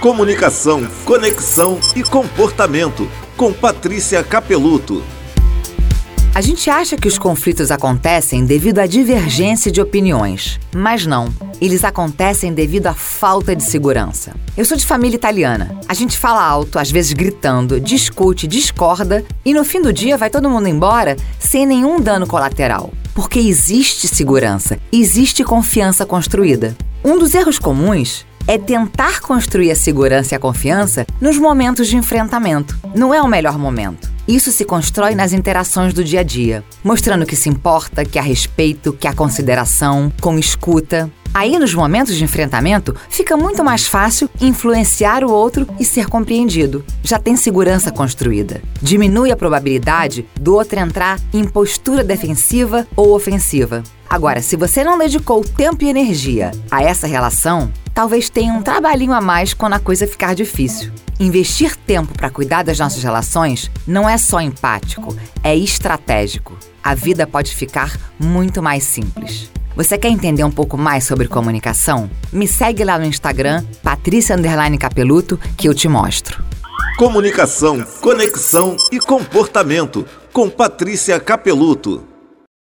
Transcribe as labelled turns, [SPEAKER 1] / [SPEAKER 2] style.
[SPEAKER 1] Comunicação, conexão e comportamento. Com Patrícia Capeluto.
[SPEAKER 2] A gente acha que os conflitos acontecem devido à divergência de opiniões, mas não. Eles acontecem devido à falta de segurança. Eu sou de família italiana. A gente fala alto, às vezes gritando, discute, discorda e no fim do dia vai todo mundo embora sem nenhum dano colateral. Porque existe segurança, existe confiança construída. Um dos erros comuns é tentar construir a segurança e a confiança nos momentos de enfrentamento. Não é o melhor momento. Isso se constrói nas interações do dia a dia, mostrando que se importa, que há respeito, que há consideração, com escuta. Aí, nos momentos de enfrentamento, fica muito mais fácil influenciar o outro e ser compreendido. Já tem segurança construída. Diminui a probabilidade do outro entrar em postura defensiva ou ofensiva. Agora, se você não dedicou tempo e energia a essa relação, talvez tenha um trabalhinho a mais quando a coisa ficar difícil. Investir tempo para cuidar das nossas relações não é só empático, é estratégico. A vida pode ficar muito mais simples. Você quer entender um pouco mais sobre comunicação? Me segue lá no Instagram, Patrícia Capeluto, que eu te mostro.
[SPEAKER 1] Comunicação, conexão e comportamento com Patrícia Capeluto.